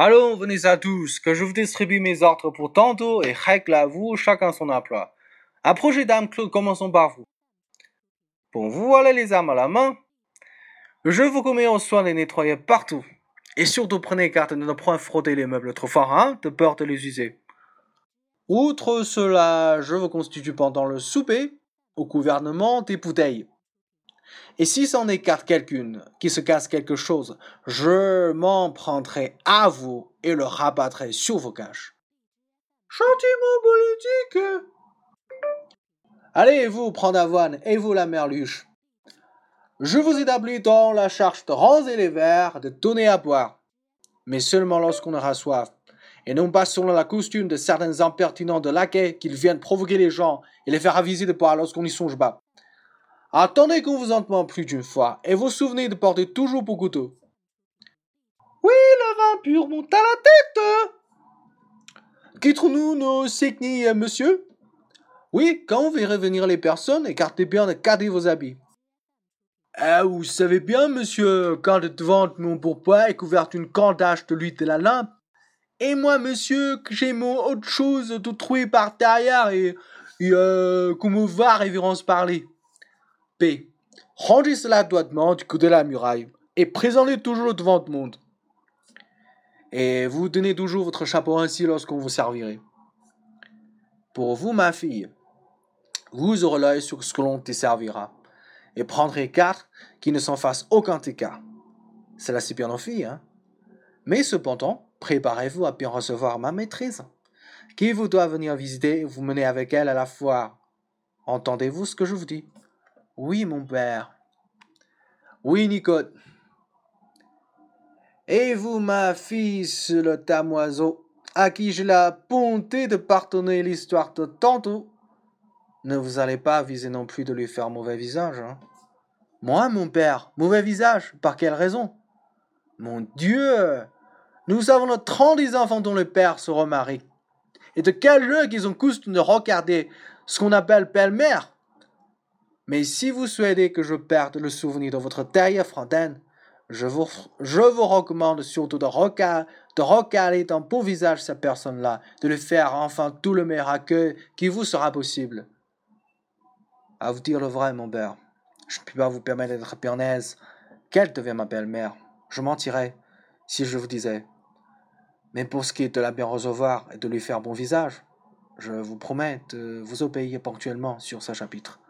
Allons, venez à tous, que je vous distribue mes ordres pour tantôt et règle à vous chacun son emploi. Approchez, dame Claude, commençons par vous. Bon, vous voilà les armes à la main. Je vous commets au soin de nettoyer partout. Et surtout prenez garde de ne point frotter les meubles trop fort, hein, de peur de les user. Outre cela, je vous constitue pendant le souper, au gouvernement des bouteilles. Et si c'en écarte quelqu'une qui se casse quelque chose, je m'en prendrai à vous et le rabattrai sur vos caches. Gentiment politique. Allez, vous, prendre avoine, et vous, la merluche. Je vous établis dans la charge de ranger les verres, de donner à boire. Mais seulement lorsqu'on aura soif. Et non pas selon la costume de certains impertinents de laquais qu'ils viennent provoquer les gens et les faire aviser de boire lorsqu'on y songe pas. Attendez qu'on vous entende plus d'une fois, et vous souvenez de porter toujours pour couteau. Oui, le vin pur monte à la tête Quitterons-nous nos signes, monsieur? Oui, quand vous verrez venir les personnes, écartez bien de garder vos habits. Ah, vous savez bien, monsieur, quand devant mon pourpoint est couverte une candache de l'huile de la lampe, et moi, monsieur, j'ai mon autre chose de trouver par derrière et, et euh, qu'on me voit révérence parler. P. Rangez cela droitement du côté de la muraille et présentez toujours devant le monde. Et vous donnez toujours votre chapeau ainsi lorsqu'on vous servirait. Pour vous, ma fille, vous aurez l'œil sur ce que l'on te servira et prendrez garde qu'il ne s'en fasse aucun écart. Cela c'est bien en fille, hein. Mais cependant, préparez-vous à bien recevoir ma maîtrise, qui vous doit venir visiter et vous mener avec elle à la foire. Entendez-vous ce que je vous dis? Oui, mon père. Oui, Nicole. Et vous, ma fille, le tamoiseau, à qui j'ai la bonté de pardonner l'histoire de tantôt, ne vous allez pas viser non plus de lui faire mauvais visage. Hein. Moi, mon père, mauvais visage, par quelle raison? Mon Dieu Nous avons notre trente enfants dont le père se remarie. Et de quel lieu qu'ils ont coutume de regarder ce qu'on appelle belle-mère mais si vous souhaitez que je perde le souvenir de votre derrière fontaine, je vous, je vous recommande surtout de, de recaler dans beau visage cette personne-là, de lui faire enfin tout le meilleur accueil qui vous sera possible. À vous dire le vrai, mon père, je ne peux pas vous permettre d'être pionnaise. Qu'elle devient ma belle-mère, je mentirais si je vous disais. Mais pour ce qui est de la bien recevoir et de lui faire bon visage, je vous promets de vous obéir ponctuellement sur ce chapitre.